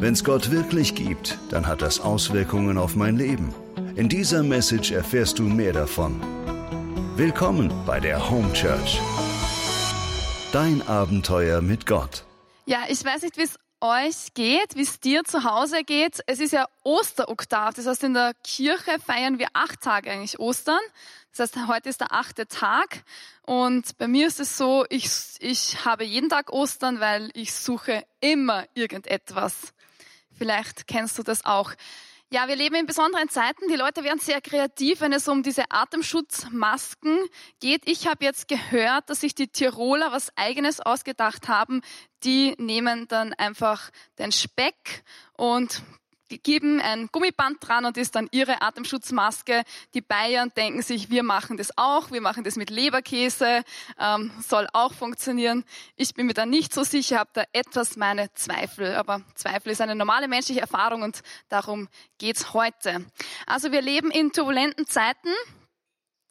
Wenn es Gott wirklich gibt, dann hat das Auswirkungen auf mein Leben. In dieser Message erfährst du mehr davon. Willkommen bei der Home Church. Dein Abenteuer mit Gott. Ja, ich weiß nicht, wie es euch geht, wie es dir zu Hause geht. Es ist ja Osteroktav. Das heißt, in der Kirche feiern wir acht Tage eigentlich Ostern. Das heißt, heute ist der achte Tag. Und bei mir ist es so, ich, ich habe jeden Tag Ostern, weil ich suche immer irgendetwas. Vielleicht kennst du das auch. Ja, wir leben in besonderen Zeiten. Die Leute werden sehr kreativ, wenn es um diese Atemschutzmasken geht. Ich habe jetzt gehört, dass sich die Tiroler was Eigenes ausgedacht haben. Die nehmen dann einfach den Speck und geben ein Gummiband dran und ist dann ihre Atemschutzmaske. Die Bayern denken sich, wir machen das auch, wir machen das mit Leberkäse, ähm, soll auch funktionieren. Ich bin mir da nicht so sicher, habe da etwas meine Zweifel, aber Zweifel ist eine normale menschliche Erfahrung und darum geht's heute. Also wir leben in turbulenten Zeiten.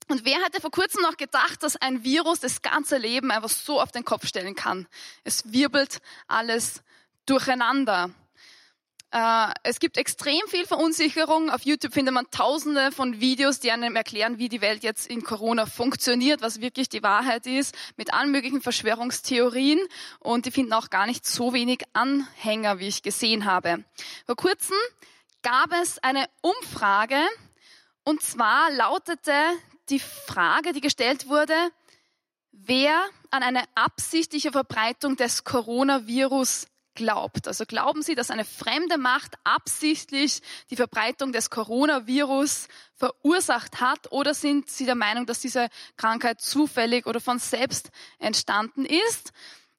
Und wer hätte vor kurzem noch gedacht, dass ein Virus das ganze Leben einfach so auf den Kopf stellen kann? Es wirbelt alles durcheinander. Äh, es gibt extrem viel Verunsicherung. Auf YouTube findet man tausende von Videos, die einem erklären, wie die Welt jetzt in Corona funktioniert, was wirklich die Wahrheit ist, mit allen möglichen Verschwörungstheorien. Und die finden auch gar nicht so wenig Anhänger, wie ich gesehen habe. Vor kurzem gab es eine Umfrage und zwar lautete die Frage, die gestellt wurde, wer an eine absichtliche Verbreitung des Coronavirus glaubt. Also glauben Sie, dass eine fremde Macht absichtlich die Verbreitung des Coronavirus verursacht hat oder sind Sie der Meinung, dass diese Krankheit zufällig oder von selbst entstanden ist?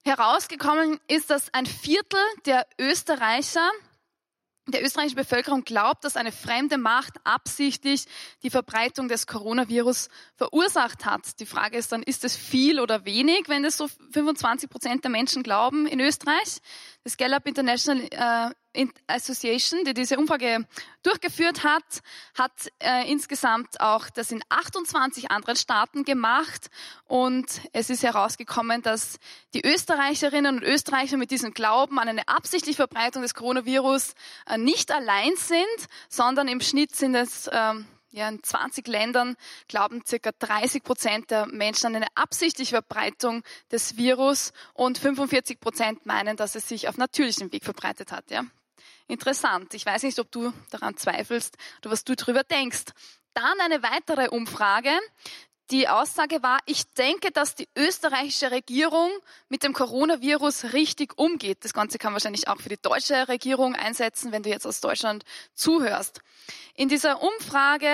Herausgekommen ist, dass ein Viertel der Österreicher der österreichischen Bevölkerung glaubt, dass eine fremde Macht absichtlich die Verbreitung des Coronavirus verursacht hat. Die Frage ist dann, ist es viel oder wenig, wenn es so 25 Prozent der Menschen glauben in Österreich? Das Gallup International äh, Association, die diese Umfrage durchgeführt hat, hat äh, insgesamt auch das in 28 anderen Staaten gemacht und es ist herausgekommen, dass die Österreicherinnen und Österreicher mit diesem Glauben an eine absichtliche Verbreitung des Coronavirus äh, nicht allein sind, sondern im Schnitt sind es ähm, ja, in 20 Ländern glauben circa 30 Prozent der Menschen an eine absichtliche Verbreitung des Virus und 45 Prozent meinen, dass es sich auf natürlichem Weg verbreitet hat. Ja. Interessant. Ich weiß nicht, ob du daran zweifelst oder was du darüber denkst. Dann eine weitere Umfrage. Die Aussage war, ich denke, dass die österreichische Regierung mit dem Coronavirus richtig umgeht. Das Ganze kann wahrscheinlich auch für die deutsche Regierung einsetzen, wenn du jetzt aus Deutschland zuhörst. In dieser Umfrage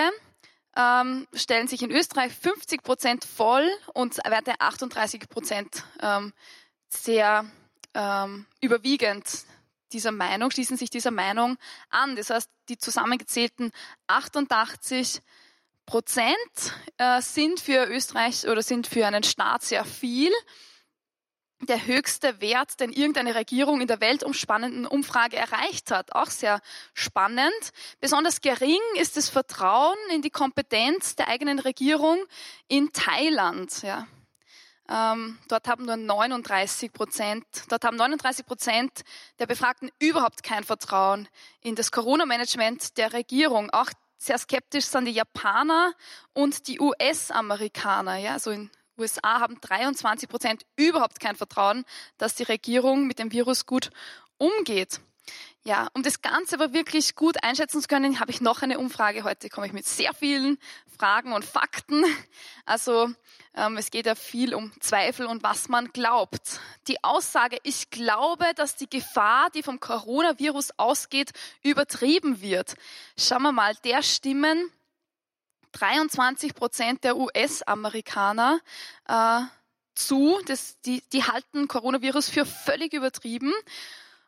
ähm, stellen sich in Österreich 50 Prozent voll und Werte 38 Prozent ähm, sehr ähm, überwiegend dieser Meinung, schließen sich dieser Meinung an. Das heißt, die zusammengezählten 88 Prozent äh, sind für Österreich oder sind für einen Staat sehr viel. Der höchste Wert, den irgendeine Regierung in der weltumspannenden Umfrage erreicht hat. Auch sehr spannend. Besonders gering ist das Vertrauen in die Kompetenz der eigenen Regierung in Thailand. Ja. Ähm, dort haben nur 39 Prozent, dort haben 39 Prozent der Befragten überhaupt kein Vertrauen in das Corona-Management der Regierung. Auch sehr skeptisch sind die Japaner und die US-Amerikaner. Ja, also in USA haben 23 Prozent überhaupt kein Vertrauen, dass die Regierung mit dem Virus gut umgeht. Ja, um das Ganze aber wirklich gut einschätzen zu können, habe ich noch eine Umfrage. Heute komme ich mit sehr vielen Fragen und Fakten. Also ähm, es geht ja viel um Zweifel und was man glaubt. Die Aussage, ich glaube, dass die Gefahr, die vom Coronavirus ausgeht, übertrieben wird. Schauen wir mal, der Stimmen 23 Prozent der US-Amerikaner äh, zu. Das, die, die halten Coronavirus für völlig übertrieben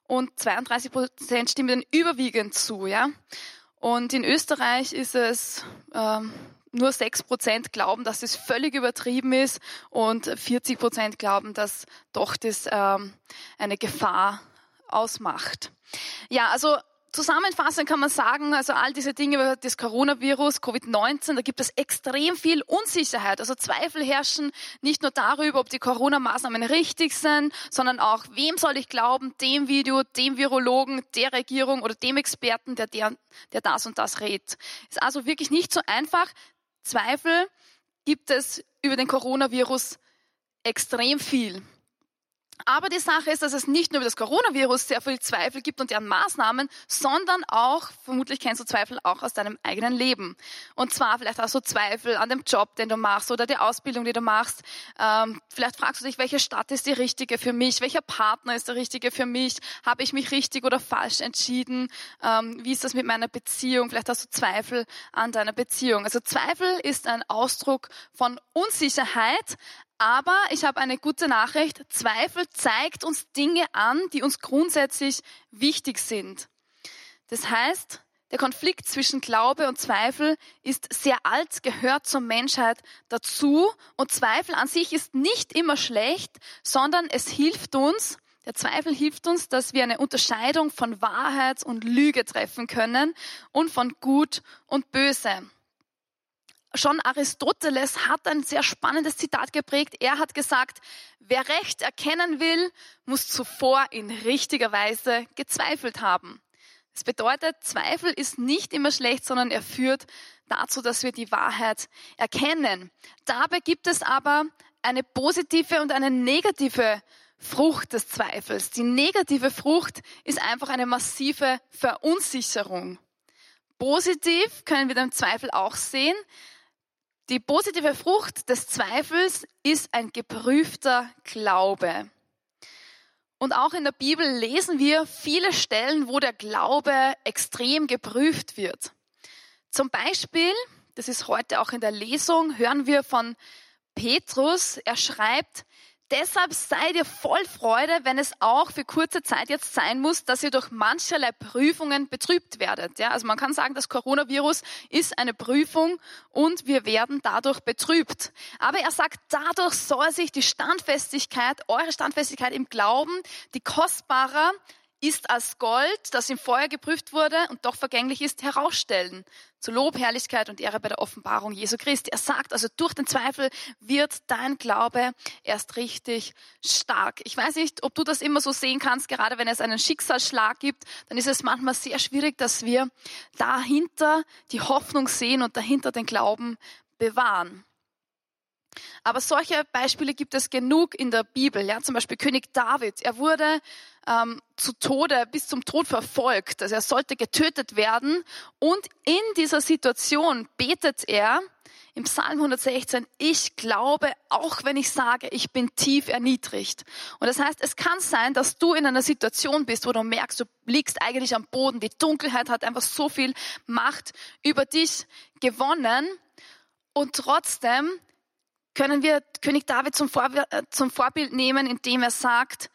und 32 Prozent stimmen überwiegend zu. Ja? Und in Österreich ist es ähm, nur 6 Prozent glauben, dass es völlig übertrieben ist und 40 Prozent glauben, dass doch das ähm, eine Gefahr ausmacht. Ja, also zusammenfassend kann man sagen, also all diese Dinge über das Coronavirus, Covid-19, da gibt es extrem viel Unsicherheit. Also Zweifel herrschen nicht nur darüber, ob die Corona-Maßnahmen richtig sind, sondern auch, wem soll ich glauben, dem Video, dem Virologen, der Regierung oder dem Experten, der, der, der das und das redet. Ist also wirklich nicht so einfach. Zweifel gibt es über den Coronavirus extrem viel. Aber die Sache ist, dass es nicht nur über das Coronavirus sehr viel Zweifel gibt und deren Maßnahmen, sondern auch, vermutlich kennst du Zweifel auch aus deinem eigenen Leben. Und zwar vielleicht auch so Zweifel an dem Job, den du machst oder die Ausbildung, die du machst. Ähm, vielleicht fragst du dich, welche Stadt ist die richtige für mich? Welcher Partner ist der richtige für mich? Habe ich mich richtig oder falsch entschieden? Ähm, wie ist das mit meiner Beziehung? Vielleicht hast du Zweifel an deiner Beziehung. Also Zweifel ist ein Ausdruck von Unsicherheit, aber ich habe eine gute Nachricht. Zweifel zeigt uns Dinge an, die uns grundsätzlich wichtig sind. Das heißt, der Konflikt zwischen Glaube und Zweifel ist sehr alt, gehört zur Menschheit dazu. Und Zweifel an sich ist nicht immer schlecht, sondern es hilft uns, der Zweifel hilft uns, dass wir eine Unterscheidung von Wahrheit und Lüge treffen können und von Gut und Böse schon Aristoteles hat ein sehr spannendes Zitat geprägt. Er hat gesagt, wer Recht erkennen will, muss zuvor in richtiger Weise gezweifelt haben. Das bedeutet, Zweifel ist nicht immer schlecht, sondern er führt dazu, dass wir die Wahrheit erkennen. Dabei gibt es aber eine positive und eine negative Frucht des Zweifels. Die negative Frucht ist einfach eine massive Verunsicherung. Positiv können wir den Zweifel auch sehen, die positive Frucht des Zweifels ist ein geprüfter Glaube. Und auch in der Bibel lesen wir viele Stellen, wo der Glaube extrem geprüft wird. Zum Beispiel, das ist heute auch in der Lesung, hören wir von Petrus, er schreibt, Deshalb seid ihr voll Freude, wenn es auch für kurze Zeit jetzt sein muss, dass ihr durch mancherlei Prüfungen betrübt werdet. Ja, also man kann sagen, das Coronavirus ist eine Prüfung und wir werden dadurch betrübt. Aber er sagt, dadurch soll sich die Standfestigkeit, eure Standfestigkeit im Glauben, die kostbarer ist als Gold, das im Feuer geprüft wurde und doch vergänglich ist, herausstellen. Zu Lob, Herrlichkeit und Ehre bei der Offenbarung Jesu Christi. Er sagt also, durch den Zweifel wird dein Glaube erst richtig stark. Ich weiß nicht, ob du das immer so sehen kannst, gerade wenn es einen Schicksalsschlag gibt, dann ist es manchmal sehr schwierig, dass wir dahinter die Hoffnung sehen und dahinter den Glauben bewahren. Aber solche Beispiele gibt es genug in der Bibel. Ja, zum Beispiel König David. Er wurde ähm, zu Tode bis zum Tod verfolgt. Also er sollte getötet werden. Und in dieser Situation betet er im Psalm 116, ich glaube, auch wenn ich sage, ich bin tief erniedrigt. Und das heißt, es kann sein, dass du in einer Situation bist, wo du merkst, du liegst eigentlich am Boden. Die Dunkelheit hat einfach so viel Macht über dich gewonnen. Und trotzdem können wir König David zum, äh, zum Vorbild nehmen, indem er sagt,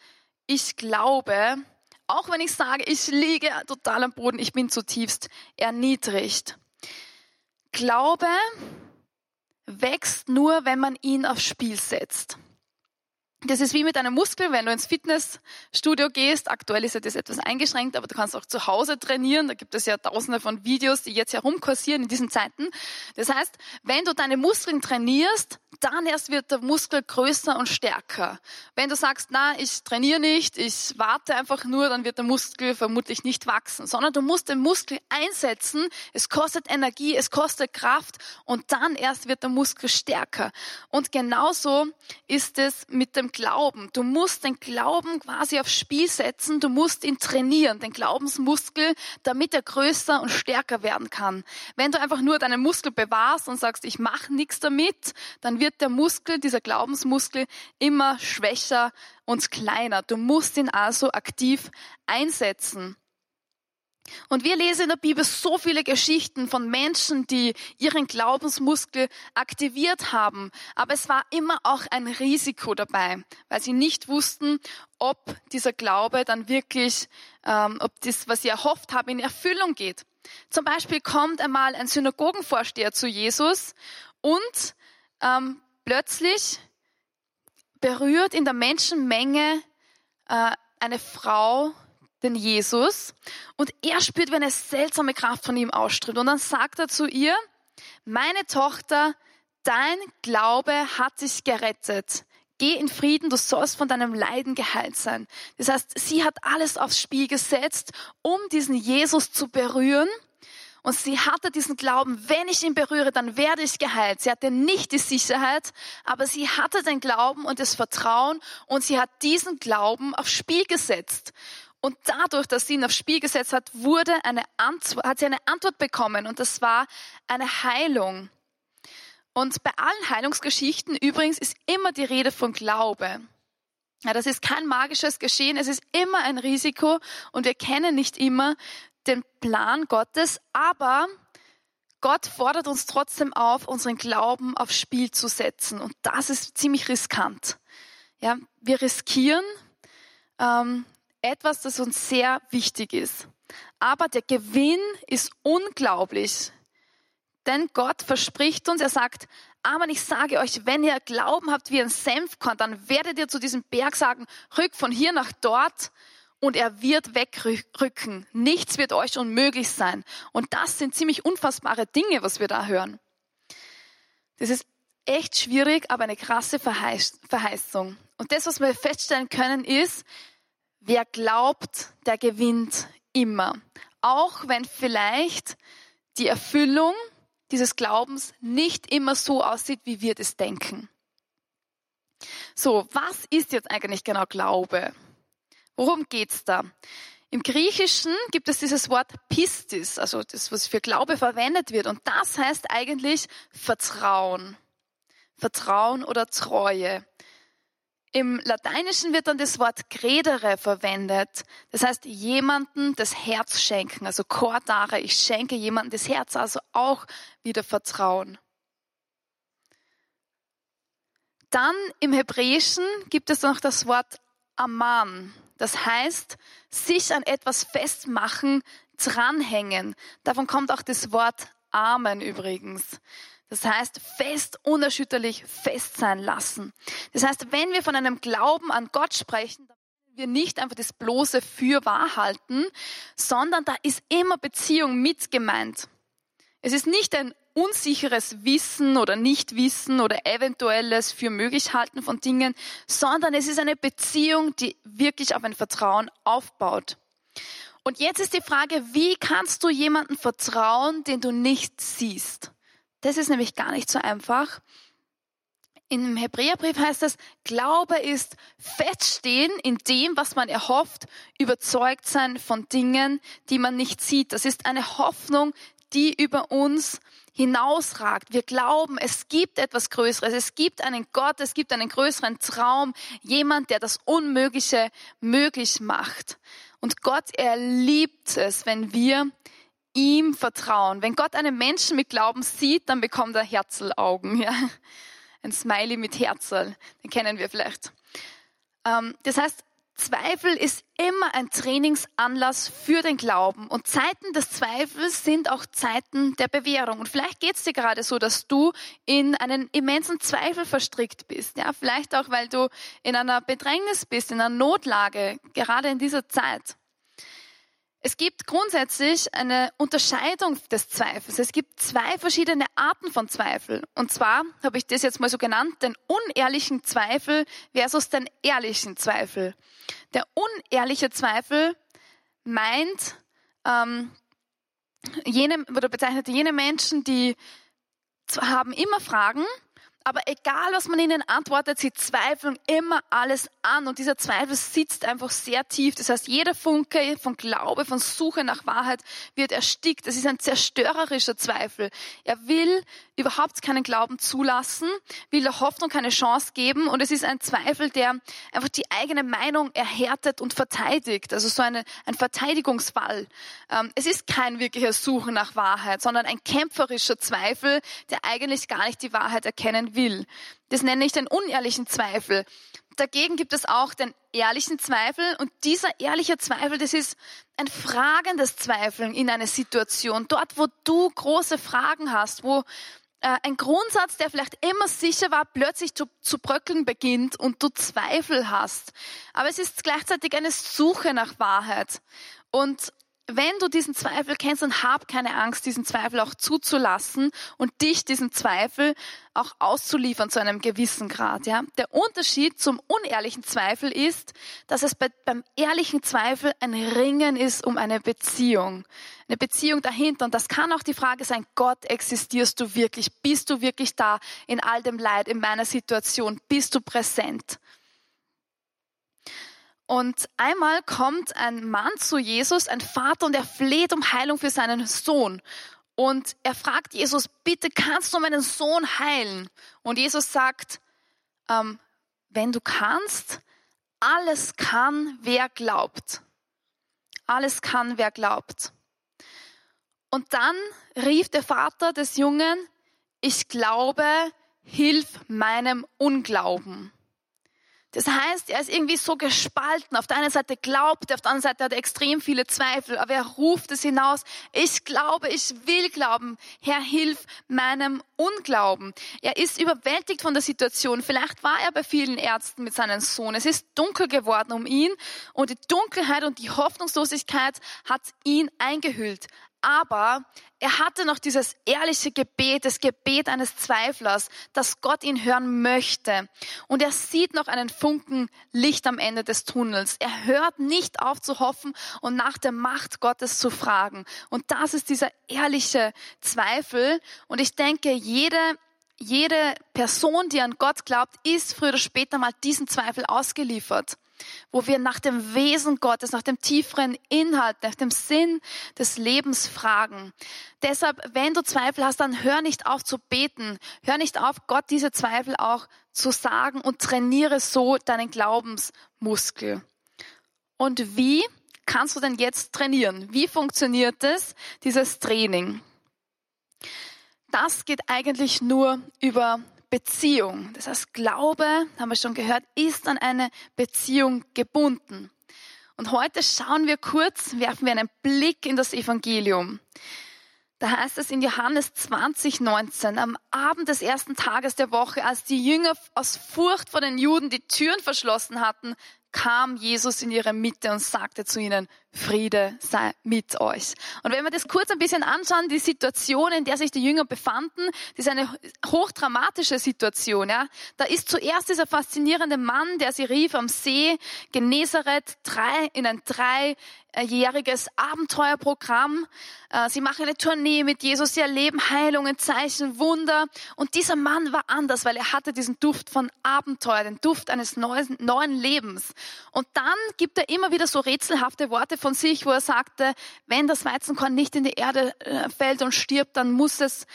ich glaube, auch wenn ich sage, ich liege total am Boden, ich bin zutiefst erniedrigt. Glaube wächst nur, wenn man ihn aufs Spiel setzt. Das ist wie mit einem Muskel, wenn du ins Fitnessstudio gehst. Aktuell ist ja das etwas eingeschränkt, aber du kannst auch zu Hause trainieren. Da gibt es ja tausende von Videos, die jetzt herumkursieren in diesen Zeiten. Das heißt, wenn du deine Muskeln trainierst, dann erst wird der Muskel größer und stärker. Wenn du sagst, na, ich trainiere nicht, ich warte einfach nur, dann wird der Muskel vermutlich nicht wachsen, sondern du musst den Muskel einsetzen. Es kostet Energie, es kostet Kraft und dann erst wird der Muskel stärker. Und genauso ist es mit dem Glauben. Du musst den Glauben quasi aufs Spiel setzen, du musst ihn trainieren, den Glaubensmuskel, damit er größer und stärker werden kann. Wenn du einfach nur deinen Muskel bewahrst und sagst, ich mache nichts damit, dann wird der Muskel, dieser Glaubensmuskel, immer schwächer und kleiner. Du musst ihn also aktiv einsetzen. Und wir lesen in der Bibel so viele Geschichten von Menschen, die ihren Glaubensmuskel aktiviert haben. Aber es war immer auch ein Risiko dabei, weil sie nicht wussten, ob dieser Glaube dann wirklich, ähm, ob das, was sie erhofft haben, in Erfüllung geht. Zum Beispiel kommt einmal ein Synagogenvorsteher zu Jesus und ähm, plötzlich berührt in der Menschenmenge äh, eine Frau den Jesus und er spürt, wie eine seltsame Kraft von ihm ausströmt. Und dann sagt er zu ihr, meine Tochter, dein Glaube hat dich gerettet. Geh in Frieden, du sollst von deinem Leiden geheilt sein. Das heißt, sie hat alles aufs Spiel gesetzt, um diesen Jesus zu berühren. Und sie hatte diesen Glauben, wenn ich ihn berühre, dann werde ich geheilt. Sie hatte nicht die Sicherheit, aber sie hatte den Glauben und das Vertrauen und sie hat diesen Glauben aufs Spiel gesetzt. Und dadurch, dass sie ihn aufs Spiel gesetzt hat, wurde eine Antwort, hat sie eine Antwort bekommen und das war eine Heilung. Und bei allen Heilungsgeschichten übrigens ist immer die Rede von Glaube. Ja, das ist kein magisches Geschehen, es ist immer ein Risiko und wir kennen nicht immer den Plan Gottes, aber Gott fordert uns trotzdem auf, unseren Glauben aufs Spiel zu setzen und das ist ziemlich riskant. Ja, wir riskieren ähm, etwas, das uns sehr wichtig ist. Aber der Gewinn ist unglaublich. Denn Gott verspricht uns, er sagt, aber ich sage euch, wenn ihr Glauben habt wie ein Senfkorn, dann werdet ihr zu diesem Berg sagen, rück von hier nach dort und er wird wegrücken. Nichts wird euch unmöglich sein. Und das sind ziemlich unfassbare Dinge, was wir da hören. Das ist echt schwierig, aber eine krasse Verheißung. Und das, was wir feststellen können, ist, wer glaubt, der gewinnt immer. Auch wenn vielleicht die Erfüllung dieses Glaubens nicht immer so aussieht, wie wir das denken. So, was ist jetzt eigentlich genau Glaube? Worum geht's da? Im Griechischen gibt es dieses Wort Pistis, also das, was für Glaube verwendet wird. Und das heißt eigentlich Vertrauen. Vertrauen oder Treue. Im Lateinischen wird dann das Wort credere verwendet. Das heißt, jemanden das Herz schenken, also cordare, ich schenke jemandem das Herz, also auch wieder Vertrauen. Dann im Hebräischen gibt es noch das Wort aman. Das heißt, sich an etwas festmachen, dranhängen. Davon kommt auch das Wort Amen übrigens. Das heißt, fest, unerschütterlich fest sein lassen. Das heißt, wenn wir von einem Glauben an Gott sprechen, dann wir nicht einfach das bloße für wahr halten, sondern da ist immer Beziehung mit gemeint. Es ist nicht ein unsicheres Wissen oder Nichtwissen oder eventuelles für möglich halten von Dingen, sondern es ist eine Beziehung, die wirklich auf ein Vertrauen aufbaut. Und jetzt ist die Frage, wie kannst du jemanden vertrauen, den du nicht siehst? Das ist nämlich gar nicht so einfach. Im Hebräerbrief heißt es, Glaube ist feststehen in dem, was man erhofft, überzeugt sein von Dingen, die man nicht sieht. Das ist eine Hoffnung, die über uns hinausragt. Wir glauben, es gibt etwas Größeres, es gibt einen Gott, es gibt einen größeren Traum, jemand, der das Unmögliche möglich macht. Und Gott, er liebt es, wenn wir ihm vertrauen. Wenn Gott einen Menschen mit Glauben sieht, dann bekommt er Herzelaugen. Ja? Ein Smiley mit Herzl, den kennen wir vielleicht. Ähm, das heißt, Zweifel ist immer ein Trainingsanlass für den Glauben. Und Zeiten des Zweifels sind auch Zeiten der Bewährung. Und vielleicht geht es dir gerade so, dass du in einen immensen Zweifel verstrickt bist. Ja, vielleicht auch, weil du in einer Bedrängnis bist, in einer Notlage, gerade in dieser Zeit. Es gibt grundsätzlich eine Unterscheidung des Zweifels. Es gibt zwei verschiedene Arten von Zweifel. Und zwar habe ich das jetzt mal so genannt, den unehrlichen Zweifel versus den ehrlichen Zweifel. Der unehrliche Zweifel meint, ähm, jene, oder bezeichnet jene Menschen, die haben immer Fragen, aber egal, was man ihnen antwortet, sie zweifeln immer alles an und dieser Zweifel sitzt einfach sehr tief. Das heißt, jeder Funke von Glaube, von Suche nach Wahrheit wird erstickt. Das ist ein zerstörerischer Zweifel. Er will überhaupt keinen Glauben zulassen, will der Hoffnung keine Chance geben und es ist ein Zweifel, der einfach die eigene Meinung erhärtet und verteidigt. Also so eine, ein Verteidigungsfall. Ähm, es ist kein wirklicher Suchen nach Wahrheit, sondern ein kämpferischer Zweifel, der eigentlich gar nicht die Wahrheit erkennen will. Das nenne ich den unehrlichen Zweifel. Dagegen gibt es auch den ehrlichen Zweifel und dieser ehrliche Zweifel, das ist ein fragendes Zweifeln in einer Situation. Dort, wo du große Fragen hast, wo äh, ein Grundsatz, der vielleicht immer sicher war, plötzlich zu, zu bröckeln beginnt und du Zweifel hast. Aber es ist gleichzeitig eine Suche nach Wahrheit. Und wenn du diesen Zweifel kennst, dann hab keine Angst, diesen Zweifel auch zuzulassen und dich diesem Zweifel auch auszuliefern zu einem gewissen Grad. Ja? Der Unterschied zum unehrlichen Zweifel ist, dass es bei, beim ehrlichen Zweifel ein Ringen ist um eine Beziehung. Eine Beziehung dahinter. Und das kann auch die Frage sein, Gott, existierst du wirklich? Bist du wirklich da in all dem Leid, in meiner Situation? Bist du präsent? Und einmal kommt ein Mann zu Jesus, ein Vater, und er fleht um Heilung für seinen Sohn. Und er fragt Jesus, bitte kannst du meinen Sohn heilen? Und Jesus sagt, ähm, wenn du kannst, alles kann, wer glaubt. Alles kann, wer glaubt. Und dann rief der Vater des Jungen, ich glaube, hilf meinem Unglauben. Das heißt, er ist irgendwie so gespalten. Auf der einen Seite glaubt er, auf der anderen Seite hat er extrem viele Zweifel, aber er ruft es hinaus. Ich glaube, ich will glauben. Herr, hilf meinem Unglauben. Er ist überwältigt von der Situation. Vielleicht war er bei vielen Ärzten mit seinem Sohn. Es ist dunkel geworden um ihn und die Dunkelheit und die Hoffnungslosigkeit hat ihn eingehüllt aber er hatte noch dieses ehrliche Gebet, das Gebet eines Zweiflers, dass Gott ihn hören möchte. Und er sieht noch einen Funken Licht am Ende des Tunnels. Er hört nicht auf zu hoffen und nach der Macht Gottes zu fragen. Und das ist dieser ehrliche Zweifel. Und ich denke, jede jede Person, die an Gott glaubt, ist früher oder später mal diesen Zweifel ausgeliefert wo wir nach dem Wesen Gottes, nach dem tieferen Inhalt, nach dem Sinn des Lebens fragen. Deshalb, wenn du Zweifel hast, dann hör nicht auf zu beten. Hör nicht auf, Gott diese Zweifel auch zu sagen und trainiere so deinen Glaubensmuskel. Und wie kannst du denn jetzt trainieren? Wie funktioniert das, dieses Training? Das geht eigentlich nur über Beziehung. Das heißt, Glaube, haben wir schon gehört, ist an eine Beziehung gebunden. Und heute schauen wir kurz, werfen wir einen Blick in das Evangelium. Da heißt es in Johannes 20, 19, am Abend des ersten Tages der Woche, als die Jünger aus Furcht vor den Juden die Türen verschlossen hatten, kam Jesus in ihre Mitte und sagte zu ihnen, Friede sei mit euch. Und wenn wir das kurz ein bisschen anschauen, die Situation, in der sich die Jünger befanden, das ist eine hochdramatische Situation. Ja. Da ist zuerst dieser faszinierende Mann, der sie rief am See, Genezareth, drei, in ein dreijähriges Abenteuerprogramm. Äh, sie machen eine Tournee mit Jesus, sie erleben Heilungen, Zeichen, Wunder. Und dieser Mann war anders, weil er hatte diesen Duft von Abenteuer, den Duft eines neuen, neuen Lebens. Und dann gibt er immer wieder so rätselhafte Worte von sich, wo er sagte, wenn das Weizenkorn nicht in die Erde äh, fällt und stirbt, dann muss es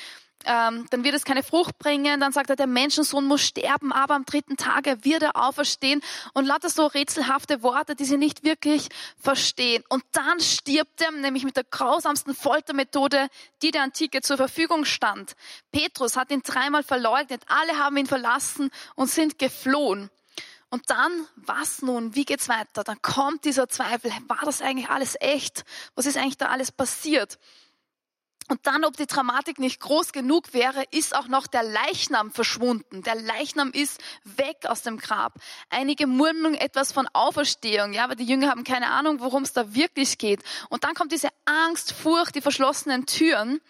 ähm, dann wird es keine Frucht bringen. Dann sagt er, der Menschensohn muss sterben, aber am dritten Tage wird er auferstehen. Und lauter so rätselhafte Worte, die sie nicht wirklich verstehen. Und dann stirbt er, nämlich mit der grausamsten Foltermethode, die der Antike zur Verfügung stand. Petrus hat ihn dreimal verleugnet. Alle haben ihn verlassen und sind geflohen. Und dann, was nun? Wie geht's weiter? Dann kommt dieser Zweifel. War das eigentlich alles echt? Was ist eigentlich da alles passiert? Und dann, ob die Dramatik nicht groß genug wäre, ist auch noch der Leichnam verschwunden. Der Leichnam ist weg aus dem Grab. Einige murmeln etwas von Auferstehung, ja, aber die Jünger haben keine Ahnung, worum es da wirklich geht. Und dann kommt diese Angst, Furcht, die verschlossenen Türen.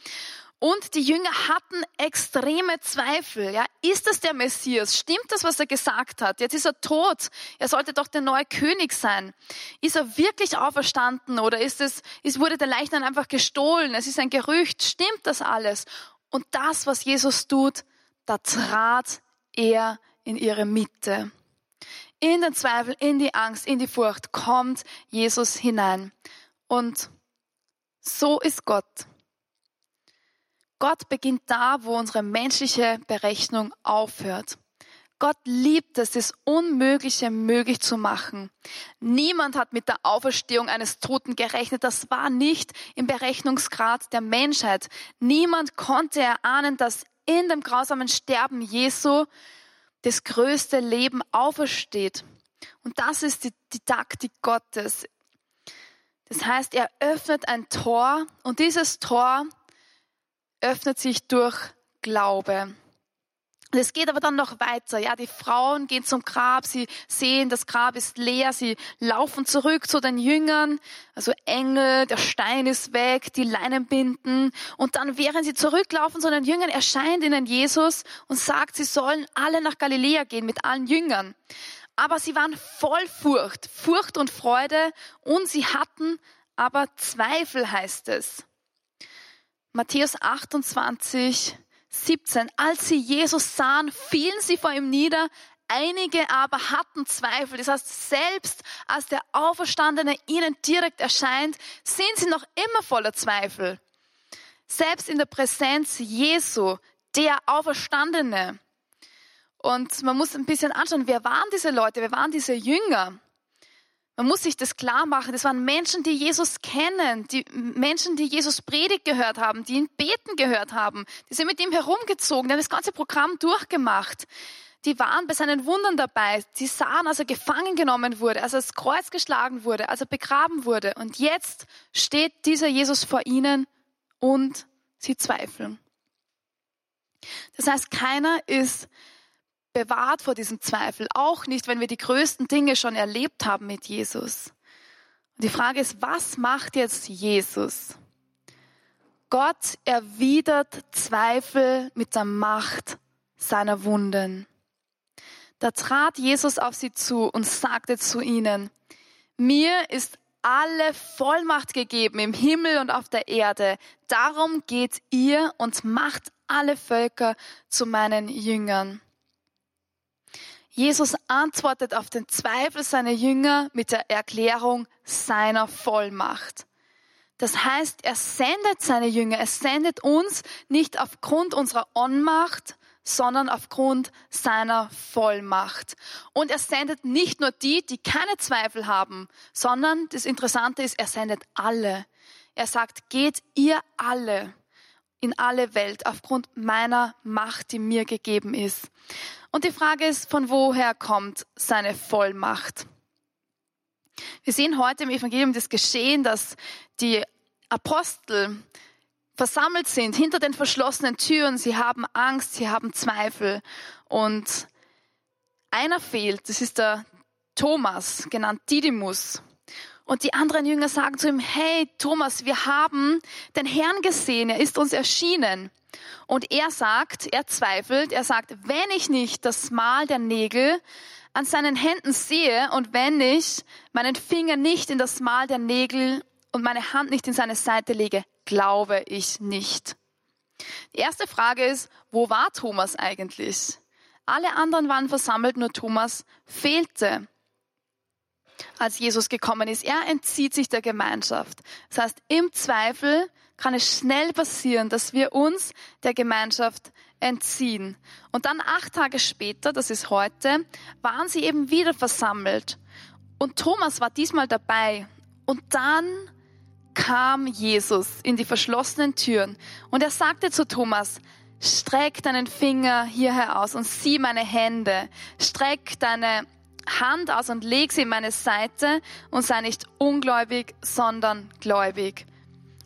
Und die Jünger hatten extreme Zweifel. Ja, ist es der Messias? Stimmt das, was er gesagt hat? Jetzt ist er tot. Er sollte doch der neue König sein. Ist er wirklich auferstanden oder ist es, ist, wurde der Leichnam einfach gestohlen? Es ist ein Gerücht. Stimmt das alles? Und das, was Jesus tut, da trat er in ihre Mitte. In den Zweifel, in die Angst, in die Furcht kommt Jesus hinein. Und so ist Gott. Gott beginnt da, wo unsere menschliche Berechnung aufhört. Gott liebt es, das Unmögliche möglich zu machen. Niemand hat mit der Auferstehung eines Toten gerechnet. Das war nicht im Berechnungsgrad der Menschheit. Niemand konnte erahnen, dass in dem grausamen Sterben Jesu das größte Leben aufersteht. Und das ist die, Taktik Gottes. Das heißt, er öffnet ein Tor und dieses Tor öffnet sich durch Glaube. Es geht aber dann noch weiter. Ja, die Frauen gehen zum Grab, sie sehen, das Grab ist leer, sie laufen zurück zu den Jüngern, also Engel, der Stein ist weg, die Leinen binden. Und dann, während sie zurücklaufen zu den Jüngern, erscheint ihnen Jesus und sagt, sie sollen alle nach Galiläa gehen mit allen Jüngern. Aber sie waren voll Furcht, Furcht und Freude und sie hatten aber Zweifel, heißt es. Matthäus 28, 17. Als sie Jesus sahen, fielen sie vor ihm nieder. Einige aber hatten Zweifel. Das heißt, selbst als der Auferstandene ihnen direkt erscheint, sind sie noch immer voller Zweifel. Selbst in der Präsenz Jesu, der Auferstandene. Und man muss ein bisschen anschauen, wer waren diese Leute, wer waren diese Jünger? Man muss sich das klar machen. Das waren Menschen, die Jesus kennen, die Menschen, die Jesus Predigt gehört haben, die ihn beten gehört haben. Die sind mit ihm herumgezogen, die haben das ganze Programm durchgemacht. Die waren bei seinen Wundern dabei. Die sahen, als er gefangen genommen wurde, als er das Kreuz geschlagen wurde, als er begraben wurde. Und jetzt steht dieser Jesus vor ihnen und sie zweifeln. Das heißt, keiner ist bewahrt vor diesem Zweifel, auch nicht, wenn wir die größten Dinge schon erlebt haben mit Jesus. Und die Frage ist, was macht jetzt Jesus? Gott erwidert Zweifel mit der Macht seiner Wunden. Da trat Jesus auf sie zu und sagte zu ihnen, mir ist alle Vollmacht gegeben im Himmel und auf der Erde. Darum geht ihr und macht alle Völker zu meinen Jüngern. Jesus antwortet auf den Zweifel seiner Jünger mit der Erklärung seiner Vollmacht. Das heißt, er sendet seine Jünger, er sendet uns nicht aufgrund unserer Ohnmacht, sondern aufgrund seiner Vollmacht. Und er sendet nicht nur die, die keine Zweifel haben, sondern das Interessante ist, er sendet alle. Er sagt, geht ihr alle in alle Welt aufgrund meiner Macht, die mir gegeben ist. Und die Frage ist, von woher kommt seine Vollmacht? Wir sehen heute im Evangelium das Geschehen, dass die Apostel versammelt sind hinter den verschlossenen Türen. Sie haben Angst, sie haben Zweifel. Und einer fehlt, das ist der Thomas, genannt Didymus. Und die anderen Jünger sagen zu ihm, hey Thomas, wir haben den Herrn gesehen, er ist uns erschienen. Und er sagt, er zweifelt, er sagt, wenn ich nicht das Mal der Nägel an seinen Händen sehe und wenn ich meinen Finger nicht in das Mal der Nägel und meine Hand nicht in seine Seite lege, glaube ich nicht. Die erste Frage ist, wo war Thomas eigentlich? Alle anderen waren versammelt, nur Thomas fehlte, als Jesus gekommen ist. Er entzieht sich der Gemeinschaft. Das heißt, im Zweifel kann es schnell passieren, dass wir uns der Gemeinschaft entziehen. Und dann acht Tage später, das ist heute, waren sie eben wieder versammelt. Und Thomas war diesmal dabei. Und dann kam Jesus in die verschlossenen Türen und er sagte zu Thomas, streck deinen Finger hierher aus und sieh meine Hände, streck deine Hand aus und leg sie in meine Seite und sei nicht ungläubig, sondern gläubig.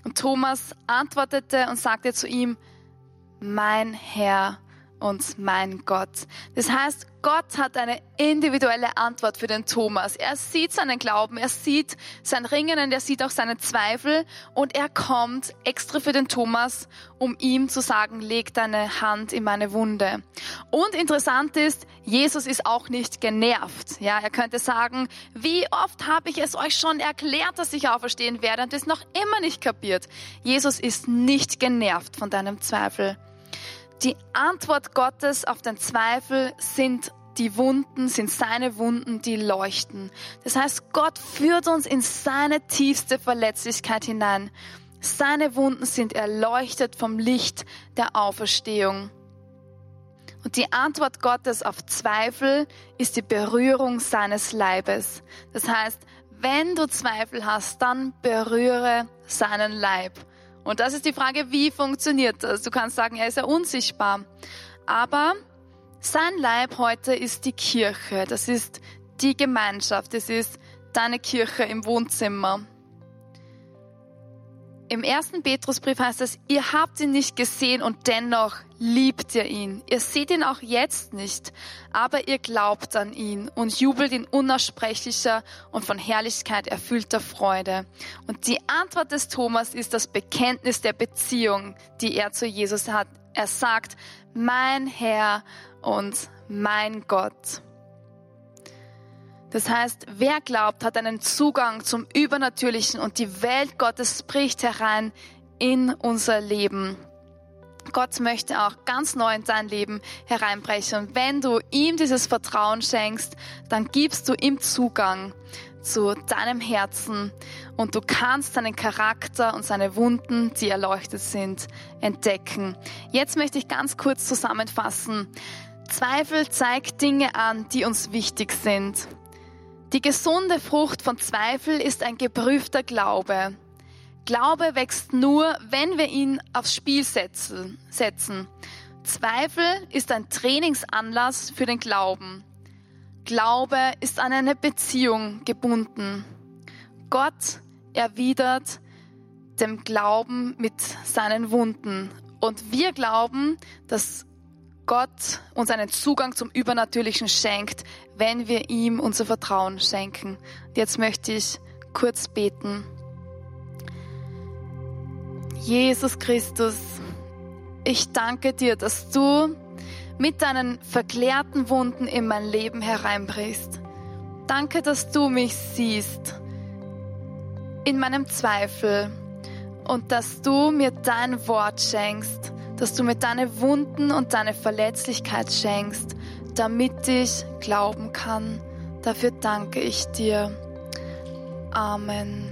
Und Thomas antwortete und sagte zu ihm, mein Herr und mein Gott. Das heißt, Gott hat eine individuelle Antwort für den Thomas. Er sieht seinen Glauben, er sieht sein Ringen und er sieht auch seine Zweifel und er kommt extra für den Thomas, um ihm zu sagen, leg deine Hand in meine Wunde. Und interessant ist, Jesus ist auch nicht genervt. Ja, er könnte sagen, wie oft habe ich es euch schon erklärt, dass ich auferstehen werde und es noch immer nicht kapiert. Jesus ist nicht genervt von deinem Zweifel. Die Antwort Gottes auf den Zweifel sind die Wunden, sind seine Wunden, die leuchten. Das heißt, Gott führt uns in seine tiefste Verletzlichkeit hinein. Seine Wunden sind erleuchtet vom Licht der Auferstehung. Und die Antwort Gottes auf Zweifel ist die Berührung seines Leibes. Das heißt, wenn du Zweifel hast, dann berühre seinen Leib. Und das ist die Frage, wie funktioniert das? Du kannst sagen, er ist ja unsichtbar. Aber sein Leib heute ist die Kirche. Das ist die Gemeinschaft. Das ist deine Kirche im Wohnzimmer. Im ersten Petrusbrief heißt es, ihr habt ihn nicht gesehen und dennoch liebt ihr ihn. Ihr seht ihn auch jetzt nicht, aber ihr glaubt an ihn und jubelt in unaussprechlicher und von Herrlichkeit erfüllter Freude. Und die Antwort des Thomas ist das Bekenntnis der Beziehung, die er zu Jesus hat. Er sagt, mein Herr und mein Gott. Das heißt, wer glaubt, hat einen Zugang zum Übernatürlichen und die Welt Gottes bricht herein in unser Leben. Gott möchte auch ganz neu in dein Leben hereinbrechen. Und wenn du ihm dieses Vertrauen schenkst, dann gibst du ihm Zugang zu deinem Herzen und du kannst seinen Charakter und seine Wunden, die erleuchtet sind, entdecken. Jetzt möchte ich ganz kurz zusammenfassen. Zweifel zeigt Dinge an, die uns wichtig sind. Die gesunde Frucht von Zweifel ist ein geprüfter Glaube. Glaube wächst nur, wenn wir ihn aufs Spiel setzen. Zweifel ist ein Trainingsanlass für den Glauben. Glaube ist an eine Beziehung gebunden. Gott erwidert dem Glauben mit seinen Wunden. Und wir glauben, dass Gott uns einen Zugang zum Übernatürlichen schenkt, wenn wir ihm unser Vertrauen schenken. Jetzt möchte ich kurz beten. Jesus Christus, ich danke dir, dass du mit deinen verklärten Wunden in mein Leben hereinbrichst. Danke, dass du mich siehst in meinem Zweifel und dass du mir dein Wort schenkst dass du mir deine Wunden und deine Verletzlichkeit schenkst, damit ich glauben kann. Dafür danke ich dir. Amen.